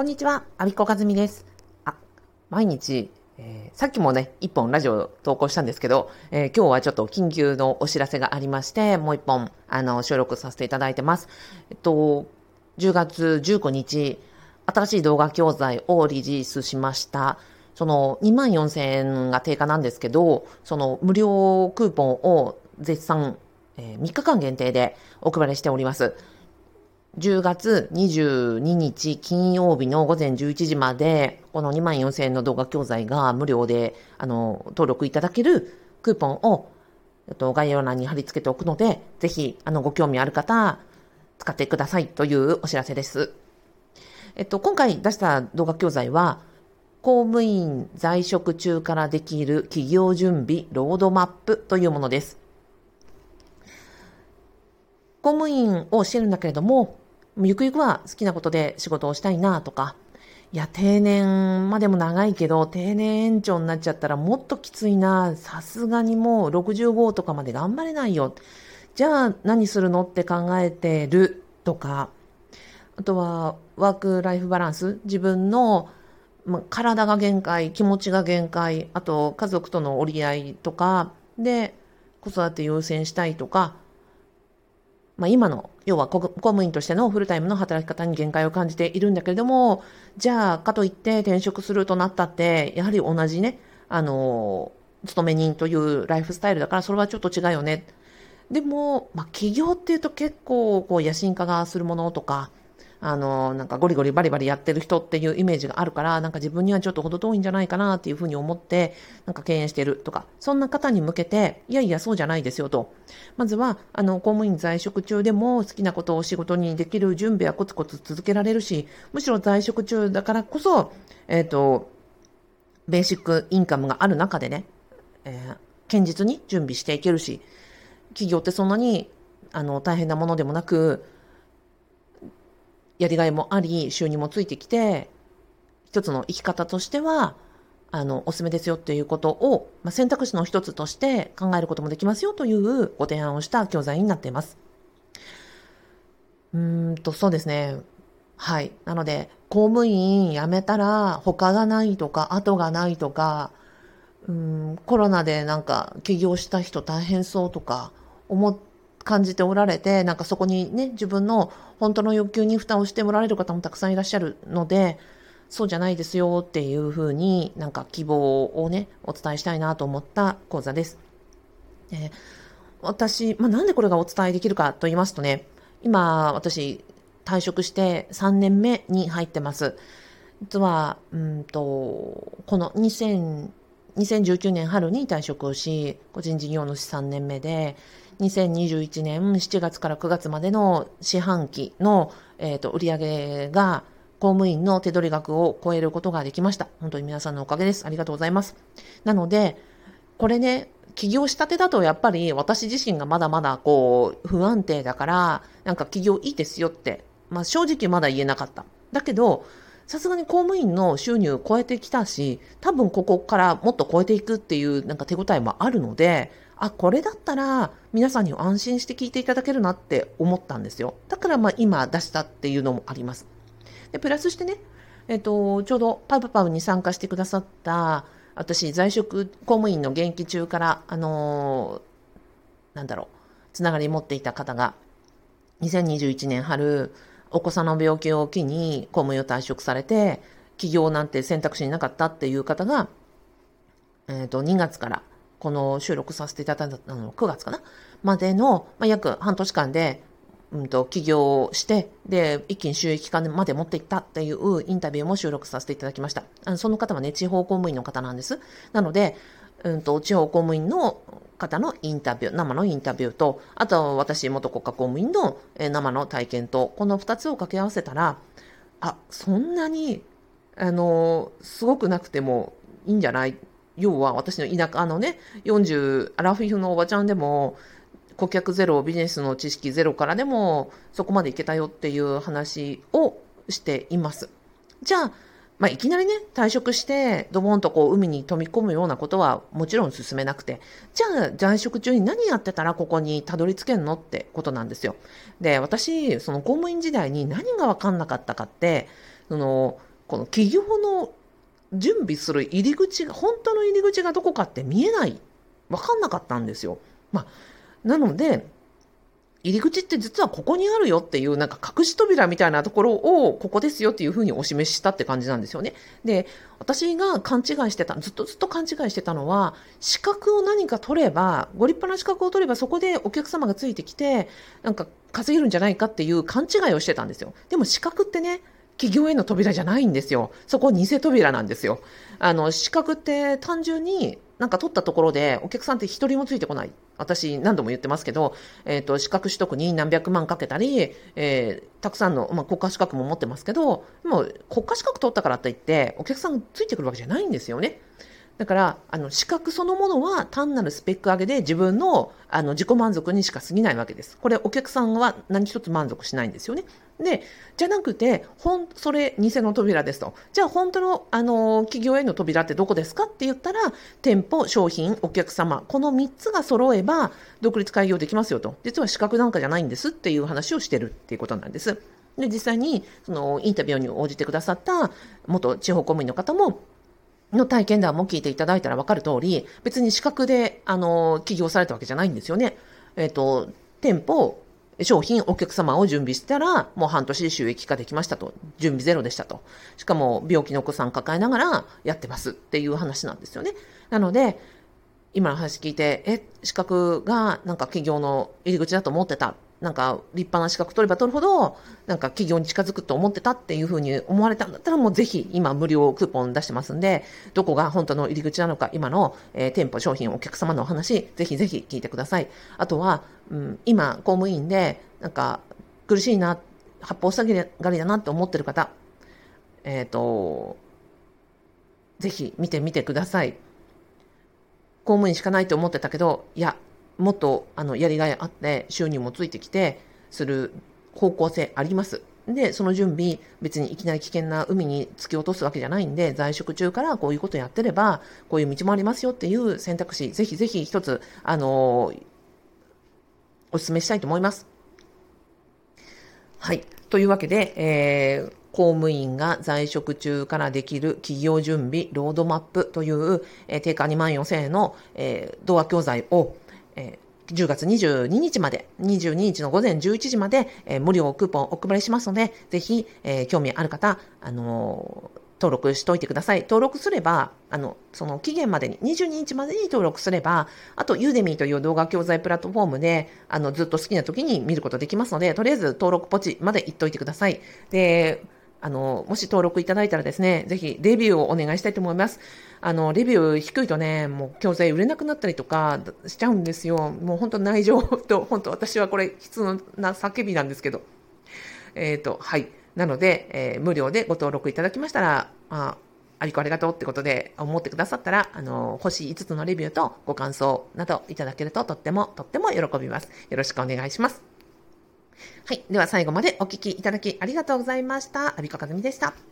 こんにちは、アビコカズミです。あ、毎日、えー、さっきもね、一本ラジオ投稿したんですけど、えー、今日はちょっと緊急のお知らせがありまして、もう一本、あの、収録させていただいてます。えっと、10月19日、新しい動画教材をリリースしました。その2万4000円が定価なんですけど、その無料クーポンを絶賛、えー、3日間限定でお配りしております。10月22日金曜日の午前11時まで、この2万4000円の動画教材が無料で、あの、登録いただけるクーポンを、えっと、概要欄に貼り付けておくので、ぜひ、あの、ご興味ある方、使ってくださいというお知らせです。えっと、今回出した動画教材は、公務員在職中からできる企業準備ロードマップというものです。公務員をしてるんだけれども、ゆくゆくは好きなことで仕事をしたいなとか、いや、定年までも長いけど、定年延長になっちゃったらもっときついな。さすがにもう65とかまで頑張れないよ。じゃあ何するのって考えてるとか、あとはワークライフバランス。自分の、ま、体が限界、気持ちが限界、あと家族との折り合いとか、で、子育て優先したいとか、まあ、今の、要は公務員としてのフルタイムの働き方に限界を感じているんだけれども、じゃあ、かといって転職するとなったって、やはり同じね、あの、勤め人というライフスタイルだから、それはちょっと違うよね。でも、まあ、企業っていうと結構、こう、野心家がするものとか、あの、なんかゴリゴリバリバリやってる人っていうイメージがあるから、なんか自分にはちょっと程遠いんじゃないかなっていうふうに思って、なんか敬遠してるとか、そんな方に向けて、いやいや、そうじゃないですよと。まずは、あの、公務員在職中でも好きなことを仕事にできる準備はコツコツ続けられるし、むしろ在職中だからこそ、えっ、ー、と、ベーシックインカムがある中でね、えー、堅実に準備していけるし、企業ってそんなに、あの、大変なものでもなく、やりがいもあり、収入もついてきて、一つの生き方としては、あの、おすすめですよっていうことを、まあ、選択肢の一つとして考えることもできますよというご提案をした教材になっています。うーんと、そうですね。はい。なので、公務員辞めたら他がないとか、後がないとか、うん、コロナでなんか起業した人大変そうとか思っ感じておられて、なんかそこにね、自分の本当の欲求に蓋をしておられる方もたくさんいらっしゃるので、そうじゃないですよっていうふうになんか希望をね、お伝えしたいなと思った講座です。で私、まあ、なんでこれがお伝えできるかと言いますとね、今、私、退職して3年目に入ってます。実は、うんと、この2000、2019年春に退職をし、個人事業主3年目で、2021年7月から9月までの四半期の、えーと、売上が公務員の手取り額を超えることができました。本当に皆さんのおかげです。ありがとうございます。なので、これね、起業したてだとやっぱり私自身がまだまだこう不安定だから、なんか起業いいですよって、まあ正直まだ言えなかった。だけど、さすがに公務員の収入を超えてきたし、多分ここからもっと超えていくっていうなんか手応えもあるので、あ、これだったら皆さんに安心して聞いていただけるなって思ったんですよ。だからまあ今出したっていうのもあります。で、プラスしてね、えっ、と、ちょうどパブパブに参加してくださった、私、在職公務員の現役中から、あのー、なんだろう、つながり持っていた方が、2021年春、お子さんの病気を機に公務員を退職されて、起業なんて選択肢になかったっていう方が、えっ、ー、と、2月からこの収録させていただいたの9月かな？までの、まあ、約半年間で、うんと、起業して、で、一気に収益化まで持っていったっていうインタビューも収録させていただきました。あのその方はね、地方公務員の方なんです。なので、うんと、地方公務員の方のインタビュー、生のインタビューと、あと私、元国家公務員の生の体験と、この2つを掛け合わせたら、あ、そんなに、あの、すごくなくてもいいんじゃない？要は私の田舎のね、40、アラフィフのおばちゃんでも、顧客ゼロ、ビジネスの知識ゼロからでも、そこまでいけたよっていう話をしています。じゃあ、まあ、いきなりね、退職して、ドボンとこう、海に飛び込むようなことはもちろん進めなくて、じゃあ、在職中に何やってたらここにたどり着けんのってことなんですよ。で、私、その公務員時代に何がわかんなかったかって、その、この企業の準備する入り口が、本当の入り口がどこかって見えない。わかんなかったんですよ。まあ、なので、入り口って実はここにあるよっていうなんか隠し扉みたいなところをここですよっていうふうにお示ししたって感じなんですよね。で、私が勘違いしてた、ずっとずっと勘違いしてたのは、資格を何か取れば、ご立派な資格を取ればそこでお客様がついてきて、なんか稼げるんじゃないかっていう勘違いをしてたんですよ。でも資格ってね、企業への扉じゃないんですよ。そこ偽扉なんですよ。あの、資格って単純になんか取ったところでお客さんって一人もついてこない。私何度も言ってますけど、えっ、ー、と、資格取得に何百万かけたり、えー、たくさんの、まあ、国家資格も持ってますけど、もう国家資格取ったからといって、お客さんついてくるわけじゃないんですよね。だから、あの、資格そのものは単なるスペック上げで自分の、あの、自己満足にしか過ぎないわけです。これ、お客さんは何一つ満足しないんですよね。で、じゃなくて、ほん、それ、偽の扉ですと。じゃあ、本当の、あの、企業への扉ってどこですかって言ったら、店舗、商品、お客様、この3つが揃えば、独立開業できますよと。実は資格なんかじゃないんですっていう話をしてるっていうことなんです。で、実際に、その、インタビューに応じてくださった元地方公務員の方も、の体験談も聞いていただいたら分かる通り、別に資格で、あの、起業されたわけじゃないんですよね。えっ、ー、と、店舗、商品、お客様を準備したら、もう半年収益化できましたと。準備ゼロでしたと。しかも、病気のお子さん抱えながらやってますっていう話なんですよね。なので、今の話聞いて、え、資格がなんか企業の入り口だと思ってた。なんか立派な資格取れば取るほど、なんか企業に近づくと思ってたっていうふうに思われたんだったら、もうぜひ今無料クーポン出してますんで、どこが本当の入り口なのか、今の、えー、店舗、商品、お客様のお話、ぜひぜひ聞いてください。あとは、うん、今、公務員で、なんか苦しいな、八方塞がりだなって思ってる方、えっ、ー、と、ぜひ見てみてください。公務員しかないと思ってたけど、いや、もっとあのやりがいあって収入もついてきてする方向性あります。で、その準備、別にいきなり危険な海に突き落とすわけじゃないんで、在職中からこういうことやってれば、こういう道もありますよっていう選択肢、ぜひぜひ一つ、あのー、お勧めしたいと思います。はい。というわけで、えー、公務員が在職中からできる企業準備ロードマップという、えー、定価2万4000円の、えー、動画教材を、えー、10月22日まで、22日の午前11時まで、えー、無料クーポンお配りしますので、ぜひ、えー、興味ある方、あのー、登録しといてください。登録すれば、あの、その期限までに、22日までに登録すれば、あと、ユーデミーという動画教材プラットフォームで、あの、ずっと好きな時に見ることできますので、とりあえず登録ポチまで行っといてください。で、あの、もし登録いただいたらですね、ぜひレビューをお願いしたいと思います。あの、レビュー低いとね、もう教材売れなくなったりとかしちゃうんですよ。もう本当内情と、本当私はこれ悲痛な叫びなんですけど。えっ、ー、と、はい。なので、えー、無料でご登録いただきましたら、あ、ありこありがとうってことで思ってくださったら、あの、星5つのレビューとご感想などいただけるととっても、とっても喜びます。よろしくお願いします。はい。では最後までお聴きいただきありがとうございました。アビコカズミでした。